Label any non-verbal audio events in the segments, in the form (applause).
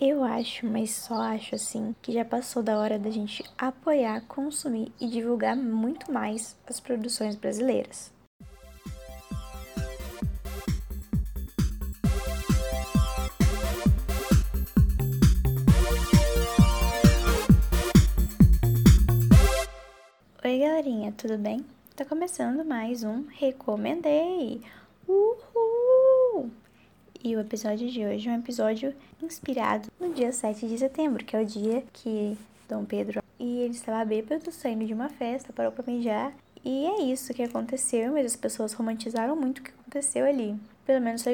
Eu acho, mas só acho assim, que já passou da hora da gente apoiar, consumir e divulgar muito mais as produções brasileiras. Oi, galerinha, tudo bem? Tá começando mais um Recomendei! Uhul! E o episódio de hoje é um episódio inspirado no dia 7 de setembro, que é o dia que Dom Pedro e ele estava bêbado saindo de uma festa, parou pra mijar. E é isso que aconteceu, mas as pessoas romantizaram muito o que aconteceu ali. Pelo menos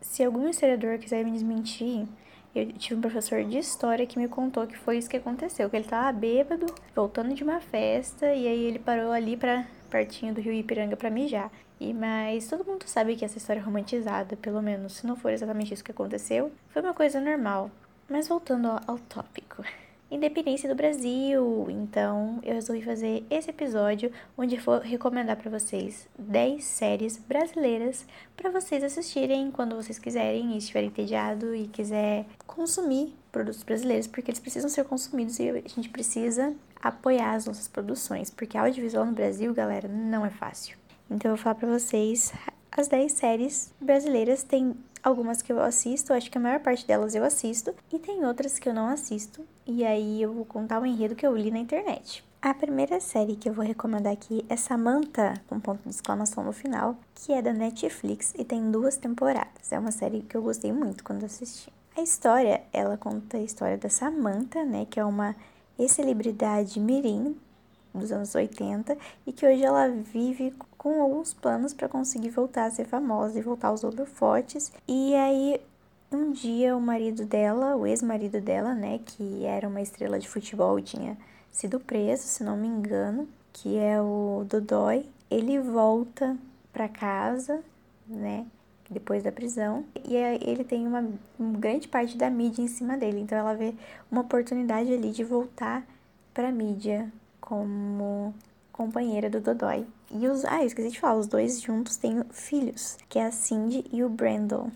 se, algum historiador quiser me desmentir, eu tive um professor de história que me contou que foi isso que aconteceu, que ele tava bêbado, voltando de uma festa, e aí ele parou ali para pertinho do rio Ipiranga para mijar. E mas todo mundo sabe que essa história é romantizada, pelo menos, se não for exatamente isso que aconteceu, foi uma coisa normal. Mas voltando ao, tópico independência do Brasil. Então, eu resolvi fazer esse episódio onde eu vou recomendar para vocês 10 séries brasileiras para vocês assistirem quando vocês quiserem e estiverem entediado e quiser consumir produtos brasileiros, porque eles precisam ser consumidos e a gente precisa apoiar as nossas produções, porque audiovisual no Brasil, galera, não é fácil. Então, eu vou falar para vocês as 10 séries brasileiras tem algumas que eu assisto, acho que a maior parte delas eu assisto, e tem outras que eu não assisto, e aí eu vou contar o enredo que eu li na internet. A primeira série que eu vou recomendar aqui é Samantha, com ponto de exclamação no final, que é da Netflix e tem duas temporadas. É uma série que eu gostei muito quando assisti. A história, ela conta a história da Samantha, né, que é uma ex-celebridade mirim dos anos 80 e que hoje ela vive com alguns planos para conseguir voltar a ser famosa e voltar aos holofotes. E aí um dia o marido dela, o ex-marido dela, né, que era uma estrela de futebol e tinha sido preso, se não me engano, que é o Dodói, ele volta para casa, né, depois da prisão, e ele tem uma, uma grande parte da mídia em cima dele, então ela vê uma oportunidade ali de voltar para mídia como companheira do Dodói. E os. Ah, eu esqueci de falar, os dois juntos têm filhos, que é a Cindy e o Brandon.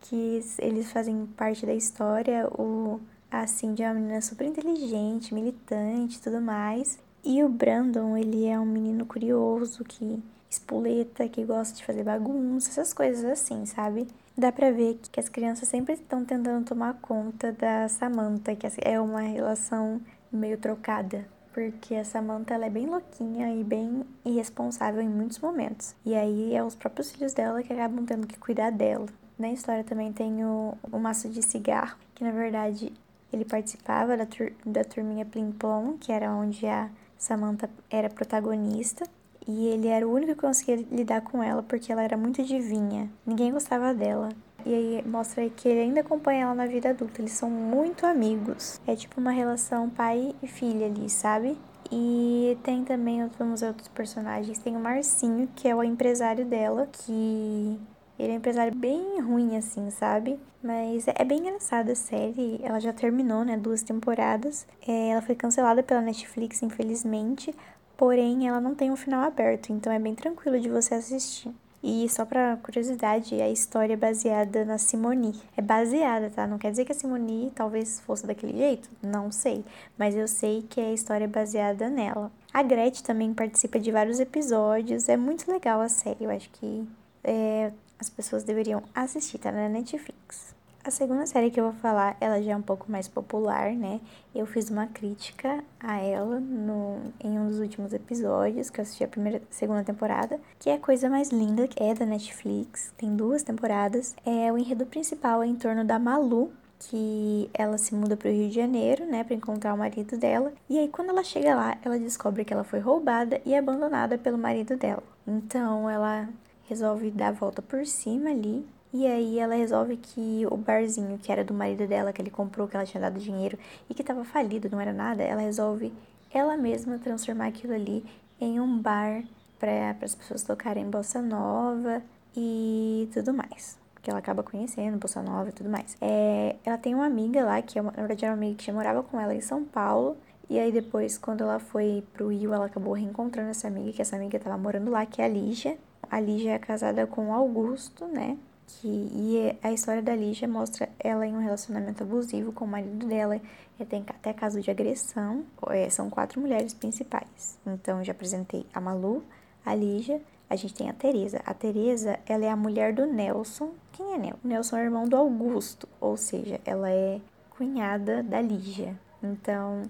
Que eles fazem parte da história. O, a Cindy é uma menina super inteligente, militante tudo mais. E o Brandon, ele é um menino curioso que espoleta, que gosta de fazer bagunça, essas coisas assim, sabe? Dá pra ver que as crianças sempre estão tentando tomar conta da Samantha, que é uma relação meio trocada porque a Samantha ela é bem louquinha e bem irresponsável em muitos momentos. E aí é os próprios filhos dela que acabam tendo que cuidar dela. Na história também tem o, o maço de cigarro, que na verdade ele participava da, tur da turminha Plim Plom, que era onde a Samantha era protagonista. E ele era o único que conseguia lidar com ela porque ela era muito divinha. Ninguém gostava dela. E aí mostra que ele ainda acompanha ela na vida adulta. Eles são muito amigos. É tipo uma relação pai e filha ali, sabe? E tem também, ver outros personagens. Tem o Marcinho, que é o empresário dela, que ele é um empresário bem ruim, assim, sabe? Mas é bem engraçada a série. Ela já terminou, né? Duas temporadas. É, ela foi cancelada pela Netflix, infelizmente. Porém, ela não tem um final aberto, então é bem tranquilo de você assistir. E só pra curiosidade, a história é baseada na Simone. É baseada, tá? Não quer dizer que a Simone talvez fosse daquele jeito, não sei. Mas eu sei que a história é baseada nela. A Gretchen também participa de vários episódios. É muito legal a série. Eu acho que é, as pessoas deveriam assistir, tá na Netflix. A segunda série que eu vou falar, ela já é um pouco mais popular, né? Eu fiz uma crítica a ela no, em um dos últimos episódios, que eu assisti a primeira, segunda temporada, que é a coisa mais linda, que é da Netflix, tem duas temporadas. É o enredo principal é em torno da Malu, que ela se muda para o Rio de Janeiro, né, para encontrar o marido dela. E aí quando ela chega lá, ela descobre que ela foi roubada e abandonada pelo marido dela. Então ela resolve dar a volta por cima ali e aí ela resolve que o barzinho que era do marido dela, que ele comprou, que ela tinha dado dinheiro e que estava falido, não era nada, ela resolve ela mesma transformar aquilo ali em um bar para as pessoas tocarem bossa nova e tudo mais. Que ela acaba conhecendo, bossa nova e tudo mais. É, ela tem uma amiga lá, que é na verdade era uma amiga que já morava com ela em São Paulo. E aí depois, quando ela foi pro Rio, ela acabou reencontrando essa amiga, que essa amiga tava morando lá, que é a Lígia. A Lígia é casada com o Augusto, né? Que, e a história da Lígia mostra ela em um relacionamento abusivo com o marido dela. E tem até caso de agressão. É, são quatro mulheres principais. Então, eu já apresentei a Malu, a Lígia, a gente tem a Teresa. A Teresa, ela é a mulher do Nelson. Quem é Nelson? Nelson é irmão do Augusto, ou seja, ela é cunhada da Lígia. Então,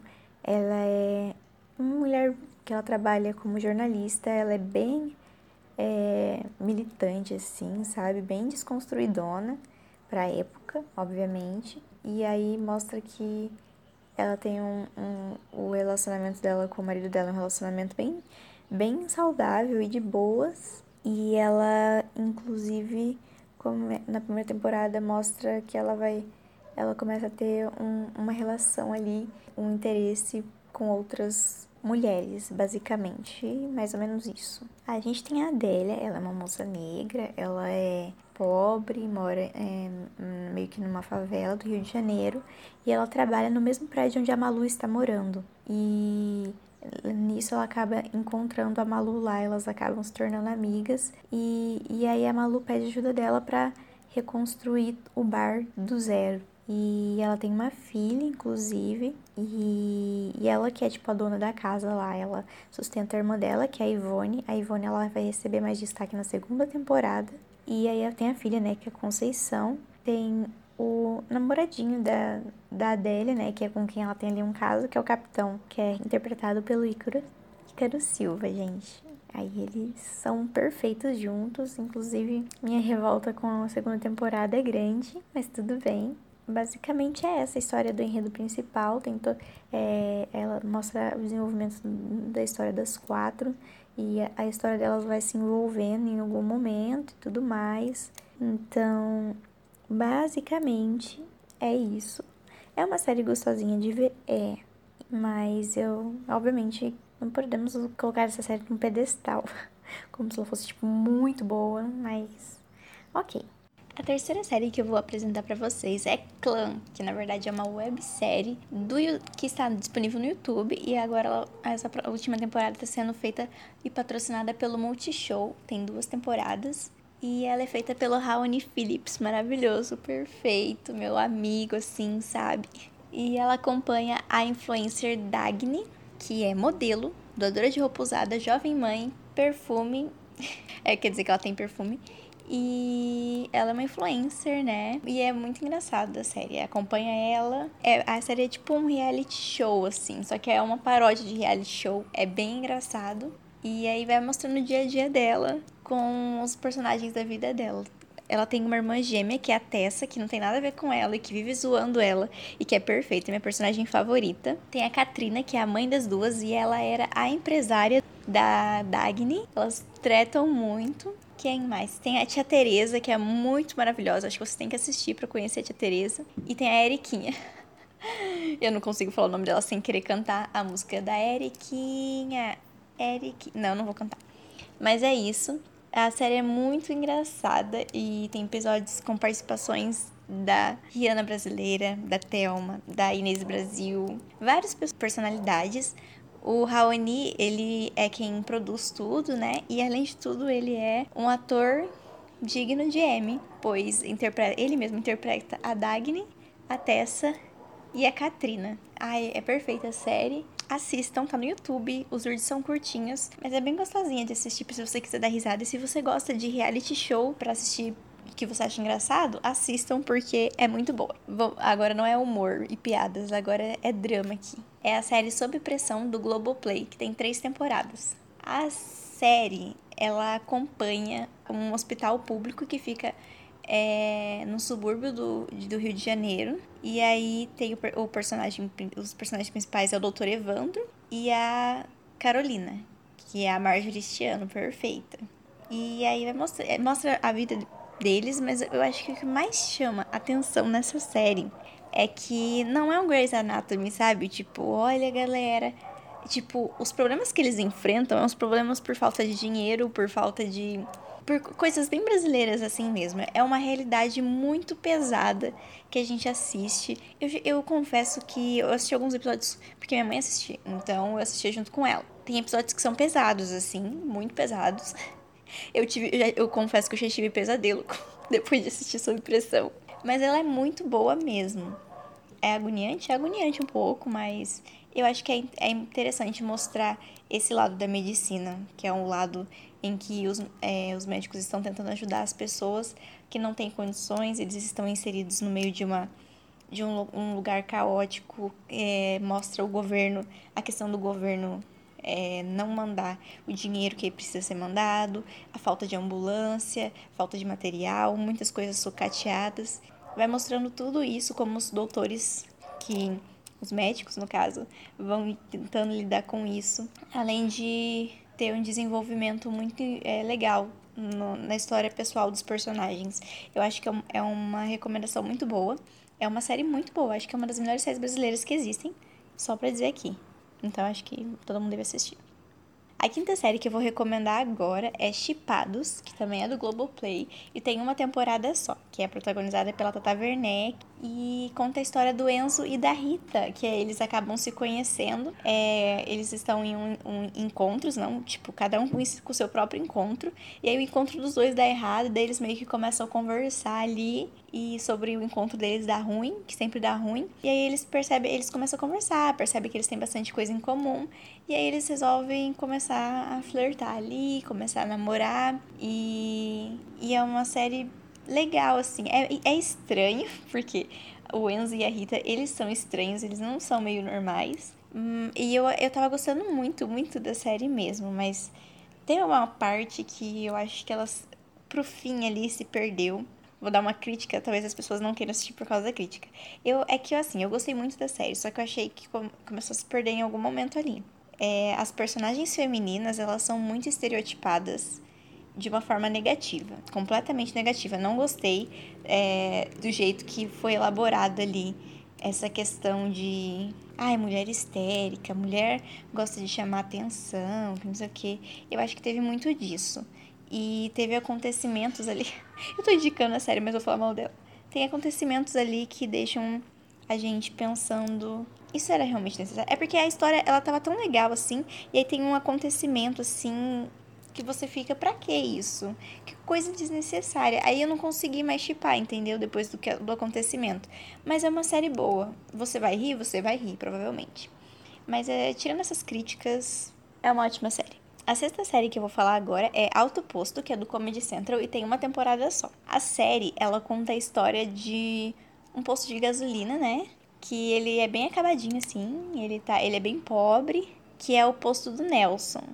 ela é uma mulher que ela trabalha como jornalista, ela é bem é, militante, assim, sabe? Bem desconstruidona pra época, obviamente. E aí mostra que ela tem um, um, o relacionamento dela com o marido dela é um relacionamento bem bem saudável e de boas. E ela, inclusive, é, na primeira temporada, mostra que ela vai. Ela começa a ter um, uma relação ali, um interesse com outras mulheres, basicamente, mais ou menos isso. A gente tem a Adélia, ela é uma moça negra, ela é pobre, mora é, meio que numa favela do Rio de Janeiro, e ela trabalha no mesmo prédio onde a Malu está morando. E nisso ela acaba encontrando a Malu lá, elas acabam se tornando amigas e, e aí a Malu pede ajuda dela para reconstruir o bar do zero. E ela tem uma filha, inclusive, e, e ela que é tipo a dona da casa lá, ela sustenta a irmã dela, que é a Ivone. A Ivone ela vai receber mais destaque na segunda temporada. E aí ela tem a filha, né, que é a Conceição. Tem o namoradinho da, da Adélia, né, que é com quem ela tem ali um caso, que é o Capitão, que é interpretado pelo Ícaro, Ícaro Silva, gente. Aí eles são perfeitos juntos, inclusive minha revolta com a segunda temporada é grande, mas tudo bem. Basicamente é essa a história do enredo principal, tentou, é, ela mostra o desenvolvimento da história das quatro e a, a história delas vai se envolvendo em algum momento e tudo mais. Então, Basicamente é isso. É uma série gostosinha de ver, é, mas eu, obviamente, não podemos colocar essa série num pedestal, (laughs) como se ela fosse tipo muito boa, mas ok. A terceira série que eu vou apresentar para vocês é Clã, que na verdade é uma websérie do que está disponível no YouTube e agora essa última temporada está sendo feita e patrocinada pelo Multishow. Tem duas temporadas e ela é feita pelo Raoni Phillips, maravilhoso, perfeito, meu amigo, assim, sabe? E ela acompanha a influencer Dagny, que é modelo, doadora de roupa usada, jovem mãe, perfume. (laughs) é, quer dizer que ela tem perfume. E ela é uma influencer, né? E é muito engraçada a série. Acompanha ela. É, a série é tipo um reality show, assim. Só que é uma paródia de reality show. É bem engraçado. E aí vai mostrando o dia a dia dela com os personagens da vida dela. Ela tem uma irmã gêmea, que é a Tessa, que não tem nada a ver com ela e que vive zoando ela e que é perfeita, é minha personagem favorita. Tem a Katrina, que é a mãe das duas e ela era a empresária da Dagny. Elas tretam muito. Quem mais? Tem a tia Teresa, que é muito maravilhosa. Acho que você tem que assistir para conhecer a tia Teresa. E tem a Eriquinha. (laughs) Eu não consigo falar o nome dela sem querer cantar a música da Eriquinha. Eric. Não, não vou cantar. Mas é isso. A série é muito engraçada e tem episódios com participações da Rihanna brasileira, da Thelma, da Inês Brasil, várias personalidades. O Raoni, ele é quem produz tudo, né? E além de tudo, ele é um ator digno de M, pois interpreta, ele mesmo interpreta a Dagny, a Tessa e a Katrina. Ai, é perfeita a série assistam, tá no YouTube. Os vídeos são curtinhos, mas é bem gostosinha de assistir se você quiser dar risada. E se você gosta de reality show para assistir que você acha engraçado, assistam porque é muito boa. Vou, agora não é humor e piadas, agora é drama aqui. É a série Sob Pressão do Globoplay, que tem três temporadas. A série, ela acompanha um hospital público que fica é, no subúrbio do, do Rio de Janeiro. E aí tem o, o personagem, os personagens principais é o Dr. Evandro e a Carolina, que é a Marjorie Stiano, perfeita. E aí vai mostrar, é, mostra a vida deles, mas eu acho que o que mais chama atenção nessa série é que não é um Grey's Anatomy, sabe? Tipo, olha galera, tipo, os problemas que eles enfrentam são os problemas por falta de dinheiro, por falta de por coisas bem brasileiras assim mesmo. É uma realidade muito pesada que a gente assiste. Eu, eu confesso que eu assisti alguns episódios porque minha mãe assistia, então eu assistia junto com ela. Tem episódios que são pesados, assim, muito pesados. Eu tive, eu, já, eu confesso que eu já tive pesadelo (laughs) depois de assistir sob pressão. Mas ela é muito boa mesmo. É agoniante? É agoniante um pouco, mas eu acho que é, é interessante mostrar esse lado da medicina, que é um lado em que os, é, os médicos estão tentando ajudar as pessoas que não têm condições, eles estão inseridos no meio de uma de um, um lugar caótico, é, mostra o governo, a questão do governo é, não mandar o dinheiro que precisa ser mandado, a falta de ambulância, falta de material, muitas coisas sucateadas. Vai mostrando tudo isso como os doutores que os médicos no caso vão tentando lidar com isso, além de ter um desenvolvimento muito é, legal no, na história pessoal dos personagens. Eu acho que é, é uma recomendação muito boa. É uma série muito boa. Acho que é uma das melhores séries brasileiras que existem. Só pra dizer aqui. Então acho que todo mundo deve assistir. A quinta série que eu vou recomendar agora é Chipados, que também é do Globoplay e tem uma temporada só, que é protagonizada pela Tata Werneck e conta a história do Enzo e da Rita, que é, eles acabam se conhecendo. É, eles estão em um, um, encontros, não? Tipo, cada um com o seu próprio encontro. E aí o encontro dos dois dá errado, daí eles meio que começam a conversar ali e sobre o encontro deles dá ruim, que sempre dá ruim. E aí eles percebem, eles começam a conversar, percebem que eles têm bastante coisa em comum. E aí eles resolvem começar a flertar ali, começar a namorar. E, e é uma série legal, assim. É, é estranho, porque o Enzo e a Rita, eles são estranhos, eles não são meio normais. Hum, e eu, eu tava gostando muito, muito da série mesmo, mas tem uma parte que eu acho que elas, pro fim ali, se perdeu. Vou dar uma crítica, talvez as pessoas não queiram assistir por causa da crítica. Eu, é que, assim, eu gostei muito da série, só que eu achei que começou a se perder em algum momento ali. É, as personagens femininas, elas são muito estereotipadas de uma forma negativa, completamente negativa. Não gostei é, do jeito que foi elaborado ali essa questão de ai, mulher histérica, mulher gosta de chamar atenção, não sei o quê. Eu acho que teve muito disso. E teve acontecimentos ali. (laughs) Eu tô indicando a série, mas vou falar mal dela. Tem acontecimentos ali que deixam a gente pensando. Isso era realmente necessário? É porque a história, ela tava tão legal assim, e aí tem um acontecimento assim que você fica, pra que isso? Que coisa desnecessária. Aí eu não consegui mais chipar, entendeu? Depois do, que, do acontecimento. Mas é uma série boa. Você vai rir? Você vai rir, provavelmente. Mas é, tirando essas críticas, é uma ótima série. A sexta série que eu vou falar agora é Alto Posto, que é do Comedy Central e tem uma temporada só. A série, ela conta a história de um posto de gasolina, né? Que ele é bem acabadinho assim, ele tá, ele é bem pobre, que é o posto do Nelson.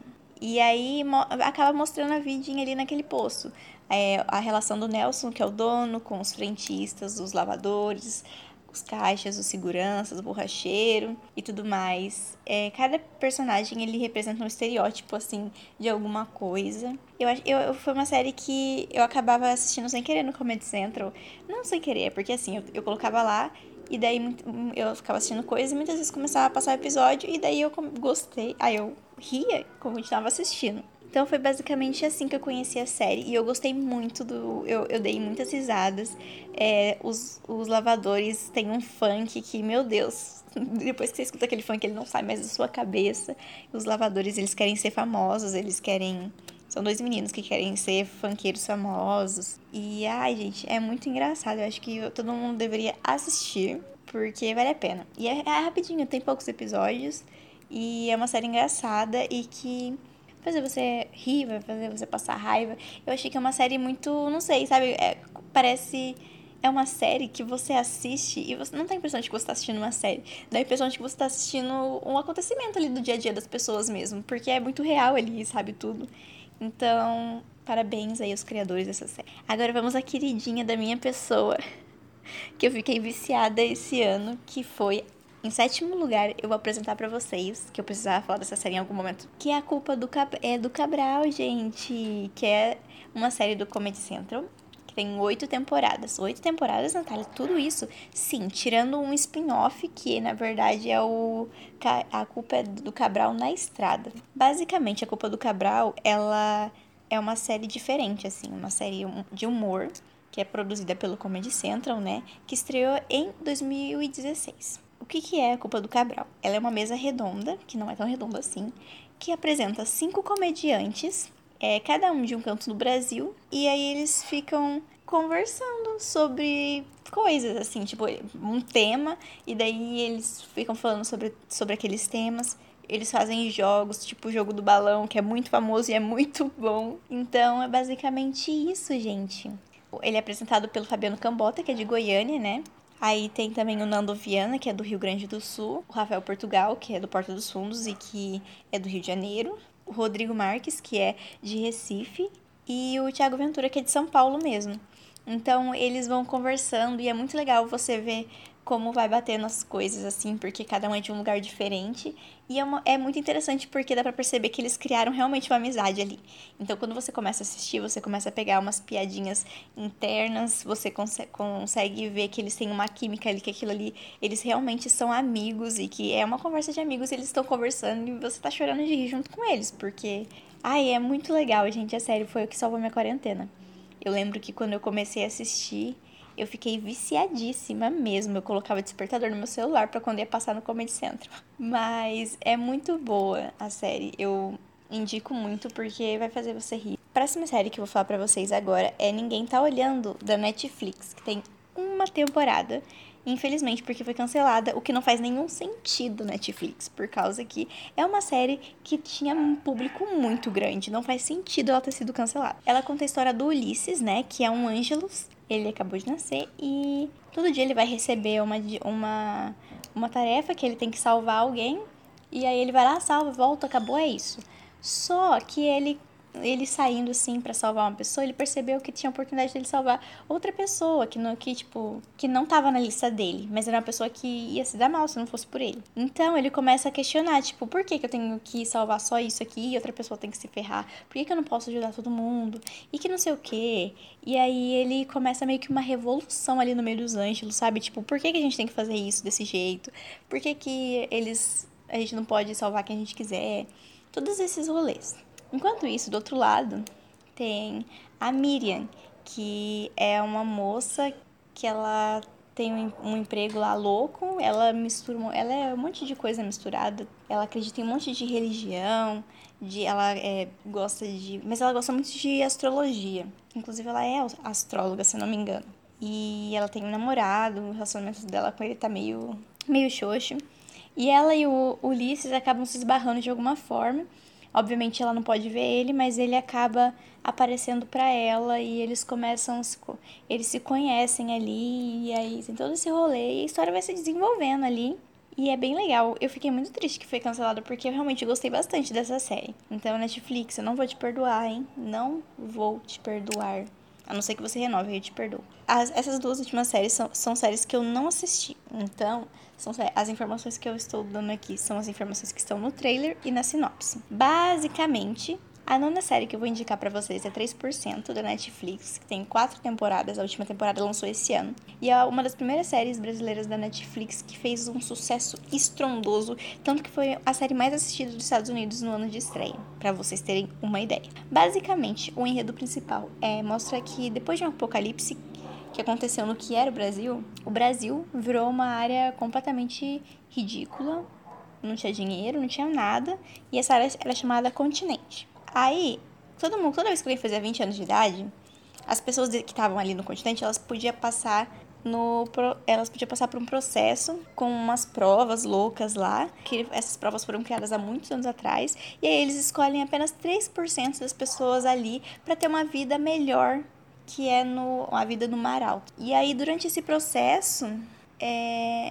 E aí mo acaba mostrando a vidinha ali naquele poço. É, a relação do Nelson, que é o dono, com os frentistas, os lavadores, os caixas, os seguranças, o borracheiro e tudo mais. É, cada personagem ele representa um estereótipo assim de alguma coisa. Eu eu, foi uma série que eu acabava assistindo sem querer no Comedy Central, não sem querer, porque assim eu, eu colocava lá e daí eu ficava assistindo coisas e muitas vezes começava a passar episódio e daí eu gostei, aí eu ria eu estava assistindo. Então foi basicamente assim que eu conheci a série e eu gostei muito do. Eu, eu dei muitas risadas. É, os, os lavadores têm um funk que, meu Deus, (laughs) depois que você escuta aquele funk, ele não sai mais da sua cabeça. Os lavadores, eles querem ser famosos, eles querem. São dois meninos que querem ser funkeiros famosos. E, ai, gente, é muito engraçado. Eu acho que todo mundo deveria assistir, porque vale a pena. E é, é rapidinho, tem poucos episódios. E é uma série engraçada e que fazer você rir, vai fazer você passar raiva. Eu achei que é uma série muito, não sei, sabe? É, parece. É uma série que você assiste e você não tem a impressão de que você está assistindo uma série. Dá a impressão de que você está assistindo um acontecimento ali do dia a dia das pessoas mesmo. Porque é muito real ali, sabe? Tudo. Então, parabéns aí aos criadores dessa série. Agora vamos à queridinha da minha pessoa. (laughs) Que eu fiquei viciada esse ano, que foi em sétimo lugar, eu vou apresentar para vocês, que eu precisava falar dessa série em algum momento, que é a culpa do, Cab é do Cabral, gente, que é uma série do Comedy Central, tem oito temporadas. Oito temporadas, Natália, tudo isso? Sim, tirando um spin-off, que na verdade é o a culpa é do Cabral na estrada. Basicamente, a culpa do Cabral, ela é uma série diferente, assim, uma série de humor, que é produzida pelo Comedy Central, né, que estreou em 2016. O que, que é a culpa do Cabral? Ela é uma mesa redonda, que não é tão redonda assim, que apresenta cinco comediantes, é, cada um de um canto do Brasil, e aí eles ficam conversando sobre coisas, assim, tipo, um tema, e daí eles ficam falando sobre, sobre aqueles temas. Eles fazem jogos, tipo o jogo do balão, que é muito famoso e é muito bom. Então é basicamente isso, gente. Ele é apresentado pelo Fabiano Cambota, que é de Goiânia, né? Aí tem também o Nando Viana, que é do Rio Grande do Sul, o Rafael Portugal, que é do Porta dos Fundos e que é do Rio de Janeiro, Rodrigo Marques, que é de Recife, e o Thiago Ventura, que é de São Paulo mesmo. Então eles vão conversando e é muito legal você ver como vai batendo as coisas, assim, porque cada um é de um lugar diferente. E é, uma, é muito interessante porque dá pra perceber que eles criaram realmente uma amizade ali. Então, quando você começa a assistir, você começa a pegar umas piadinhas internas, você consegue, ver que eles têm uma química ali, que aquilo ali, eles realmente são amigos e que é uma conversa de amigos, eles estão conversando e você tá chorando de rir junto com eles, porque. Ai, é muito legal, gente, é sério, foi o que salvou minha quarentena. Eu lembro que quando eu comecei a assistir eu fiquei viciadíssima mesmo. Eu colocava despertador no meu celular para quando ia passar no Comedy Central. Mas é muito boa a série. Eu indico muito porque vai fazer você rir. A próxima série que eu vou falar para vocês agora é Ninguém Tá Olhando, da Netflix, que tem uma temporada. Infelizmente, porque foi cancelada, o que não faz nenhum sentido Netflix, por causa que é uma série que tinha um público muito grande, não faz sentido ela ter sido cancelada. Ela conta a história do Ulisses, né, que é um Ângelus ele acabou de nascer e todo dia ele vai receber uma, uma, uma tarefa que ele tem que salvar alguém. E aí ele vai lá, salva, volta, acabou, é isso. Só que ele ele saindo assim para salvar uma pessoa, ele percebeu que tinha a oportunidade dele salvar outra pessoa que não que tipo, que não tava na lista dele, mas era uma pessoa que ia se dar mal se não fosse por ele. Então, ele começa a questionar, tipo, por que que eu tenho que salvar só isso aqui e outra pessoa tem que se ferrar? Por que que eu não posso ajudar todo mundo? E que não sei o quê. E aí ele começa meio que uma revolução ali no meio dos ângelos, sabe? Tipo, por que que a gente tem que fazer isso desse jeito? Por que que eles a gente não pode salvar quem a gente quiser? Todos esses rolês. Enquanto isso, do outro lado, tem a Miriam, que é uma moça que ela tem um, emprego lá louco, ela mistura, ela é um monte de coisa misturada, ela acredita em um monte de religião, de ela é, gosta de, mas ela gosta muito de astrologia. Inclusive ela é astróloga, se não me engano. E ela tem um namorado, o relacionamento dela com ele tá meio meio xoxo. E ela e o Ulisses acabam se esbarrando de alguma forma. Obviamente ela não pode ver ele, mas ele acaba aparecendo para ela e eles começam, eles se conhecem ali e aí tem todo esse rolê e a história vai se desenvolvendo ali. E é bem legal. Eu fiquei muito triste que foi cancelada porque eu realmente gostei bastante dessa série. Então, Netflix, eu não vou te perdoar, hein? Não vou te perdoar. A não ser que você renove, eu te perdoo. As, essas duas últimas séries são, são séries que eu não assisti. Então, são as informações que eu estou dando aqui são as informações que estão no trailer e na sinopse. Basicamente, a nona série que eu vou indicar para vocês é 3% da Netflix, que tem quatro temporadas. A última temporada lançou esse ano. E é uma das primeiras séries brasileiras da Netflix que fez um sucesso estrondoso, tanto que foi a série mais assistida dos Estados Unidos no ano de estreia, para vocês terem uma ideia. Basicamente, o enredo principal é mostra que depois de um apocalipse que aconteceu no que era o Brasil, o Brasil virou uma área completamente ridícula, não tinha dinheiro, não tinha nada, e essa área era chamada continente. Aí, todo mundo, toda vez que ele fazia 20 anos de idade, as pessoas que estavam ali no continente, elas podiam passar no elas podiam passar por um processo com umas provas loucas lá, que essas provas foram criadas há muitos anos atrás, e aí eles escolhem apenas 3% das pessoas ali para ter uma vida melhor que é no, a vida no mar alto. E aí, durante esse processo, é,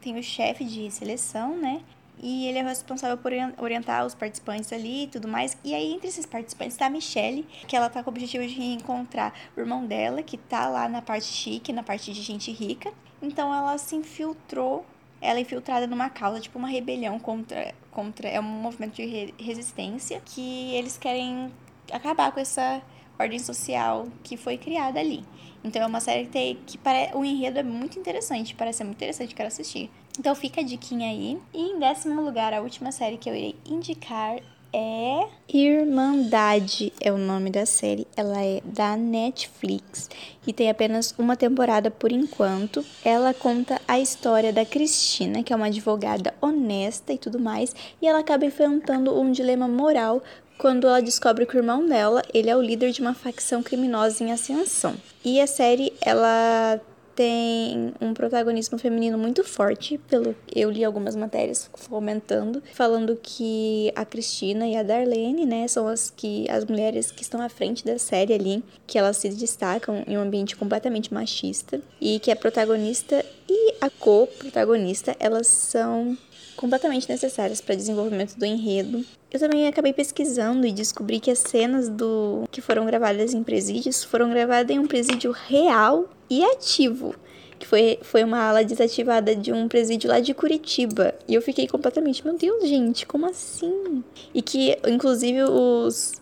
tem o chefe de seleção, né? E ele é responsável por orientar os participantes ali e tudo mais. E aí, entre esses participantes, tá a Michelle, que ela tá com o objetivo de encontrar o irmão dela, que tá lá na parte chique, na parte de gente rica. Então, ela se infiltrou, ela é infiltrada numa causa, tipo uma rebelião contra. contra é um movimento de re resistência que eles querem acabar com essa ordem social que foi criada ali. Então é uma série que, tem, que pare... o enredo é muito interessante, parece muito interessante, quero assistir. Então fica a diquinha aí. E em décimo lugar, a última série que eu irei indicar é Irmandade é o nome da série. Ela é da Netflix e tem apenas uma temporada por enquanto. Ela conta a história da Cristina, que é uma advogada honesta e tudo mais, e ela acaba enfrentando um dilema moral quando ela descobre que o irmão dela, ele é o líder de uma facção criminosa em ascensão. E a série, ela tem um protagonismo feminino muito forte, pelo eu li algumas matérias comentando, falando que a Cristina e a Darlene, né, são as que as mulheres que estão à frente da série ali, que elas se destacam em um ambiente completamente machista e que a protagonista e a co-protagonista, elas são completamente necessárias para desenvolvimento do enredo. Eu também acabei pesquisando e descobri que as cenas do que foram gravadas em presídios foram gravadas em um presídio real e ativo, que foi, foi uma ala desativada de um presídio lá de Curitiba. E eu fiquei completamente, meu Deus, gente, como assim? E que, inclusive, os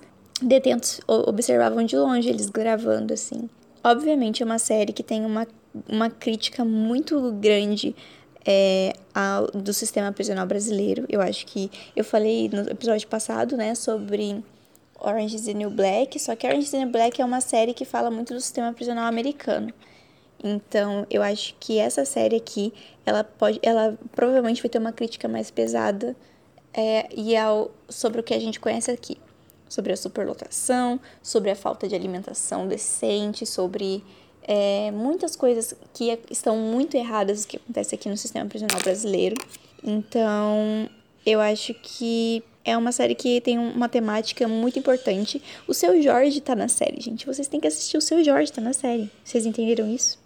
detentos observavam de longe eles gravando, assim. Obviamente é uma série que tem uma, uma crítica muito grande é, ao, do sistema prisional brasileiro. Eu acho que eu falei no episódio passado, né, sobre Orange is the New Black, só que Orange is the New Black é uma série que fala muito do sistema prisional americano. Então, eu acho que essa série aqui, ela pode, ela provavelmente vai ter uma crítica mais pesada é, e ao, sobre o que a gente conhece aqui, sobre a superlotação, sobre a falta de alimentação decente, sobre é, muitas coisas que estão muito erradas que acontece aqui no sistema prisional brasileiro. Então, eu acho que é uma série que tem uma temática muito importante. O seu Jorge tá na série, gente. Vocês têm que assistir o seu Jorge tá na série. Vocês entenderam isso?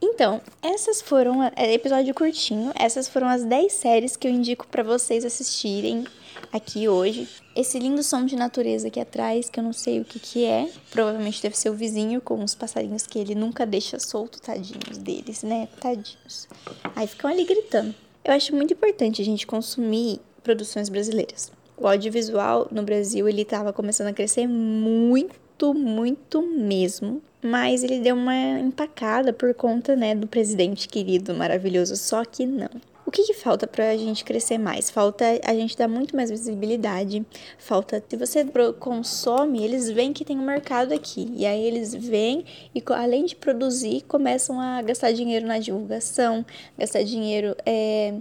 Então, essas foram. É, episódio curtinho. Essas foram as 10 séries que eu indico para vocês assistirem aqui hoje. Esse lindo som de natureza aqui atrás, que eu não sei o que que é. Provavelmente deve ser o vizinho com os passarinhos que ele nunca deixa solto, tadinhos deles, né? Tadinhos. Aí ficam ali gritando. Eu acho muito importante a gente consumir produções brasileiras. O audiovisual no Brasil, ele tava começando a crescer muito, muito mesmo mas ele deu uma empacada por conta, né, do presidente querido, maravilhoso, só que não. O que, que falta para a gente crescer mais? Falta a gente dar muito mais visibilidade. Falta, se você consome, eles veem que tem um mercado aqui. E aí eles vêm e, além de produzir, começam a gastar dinheiro na divulgação, gastar dinheiro é,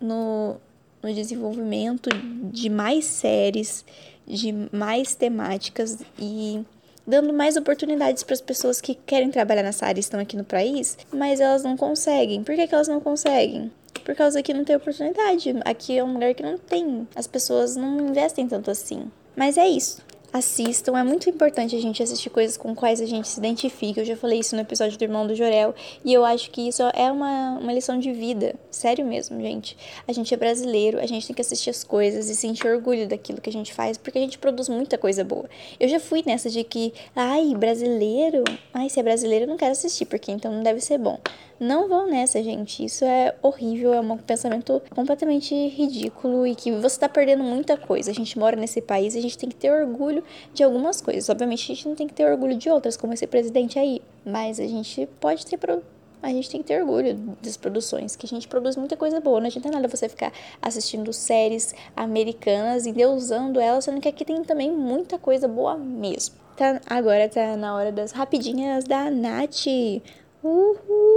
no, no desenvolvimento de mais séries, de mais temáticas e dando mais oportunidades para as pessoas que querem trabalhar nessa área e estão aqui no país, mas elas não conseguem. Por que, que elas não conseguem? Por causa que não tem oportunidade. Aqui é um lugar que não tem. As pessoas não investem tanto assim. Mas é isso assistam. É muito importante a gente assistir coisas com quais a gente se identifica. Eu já falei isso no episódio do Irmão do Jorel. E eu acho que isso é uma, uma lição de vida. Sério mesmo, gente. A gente é brasileiro, a gente tem que assistir as coisas e sentir orgulho daquilo que a gente faz, porque a gente produz muita coisa boa. Eu já fui nessa de que, ai, brasileiro? Ai, se é brasileiro, eu não quero assistir, porque então não deve ser bom. Não vão nessa, gente. Isso é horrível, é um pensamento completamente ridículo e que você tá perdendo muita coisa. A gente mora nesse país e a gente tem que ter orgulho de algumas coisas. Obviamente, a gente não tem que ter orgulho de outras, como esse presidente aí. Mas a gente pode ter a gente tem que ter orgulho das produções, que a gente produz muita coisa boa. Não adianta nada você ficar assistindo séries americanas e deusando elas, sendo que aqui tem também muita coisa boa mesmo. Tá, agora tá na hora das rapidinhas da Nath. Uhul!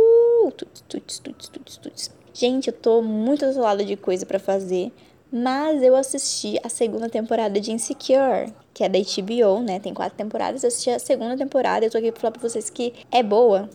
Tuts, tuts, tuts, tuts, tuts. Gente, eu tô muito atolada de coisa para fazer, mas eu assisti a segunda temporada de Insecure, que é da HBO, né? Tem quatro temporadas. Eu assisti a segunda temporada. Eu tô aqui pra falar pra vocês que é boa.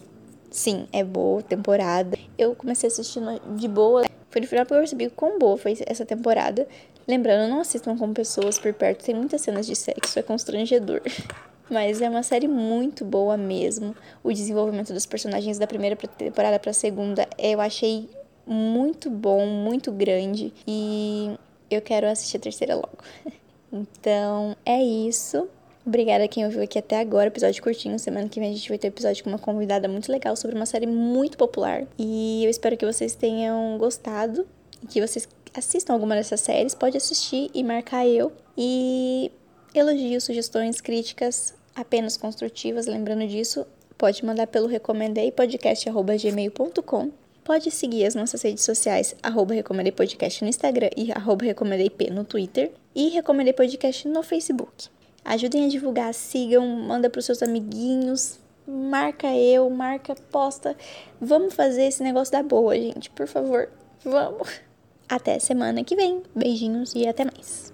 Sim, é boa temporada. Eu comecei assistindo de boa. Foi no final que eu percebi quão boa foi essa temporada. Lembrando, não assistam com pessoas por perto. Tem muitas cenas de sexo, é constrangedor. (laughs) Mas é uma série muito boa mesmo. O desenvolvimento dos personagens da primeira temporada para a segunda eu achei muito bom, muito grande. E eu quero assistir a terceira logo. (laughs) então é isso. Obrigada a quem ouviu aqui até agora, episódio curtinho. Semana que vem a gente vai ter episódio com uma convidada muito legal sobre uma série muito popular. E eu espero que vocês tenham gostado e que vocês assistam alguma dessas séries. Pode assistir e marcar eu. E elogios, sugestões, críticas, apenas construtivas, lembrando disso, pode mandar pelo recomendei podcast@gmail.com. Pode seguir as nossas redes sociais, arroba Recomendei Podcast no Instagram e arroba Recomendei P no Twitter e Recomendei Podcast no Facebook. Ajudem a divulgar, sigam, manda para os seus amiguinhos, marca eu, marca, posta. Vamos fazer esse negócio da boa, gente, por favor. Vamos. Até semana que vem. Beijinhos e até mais.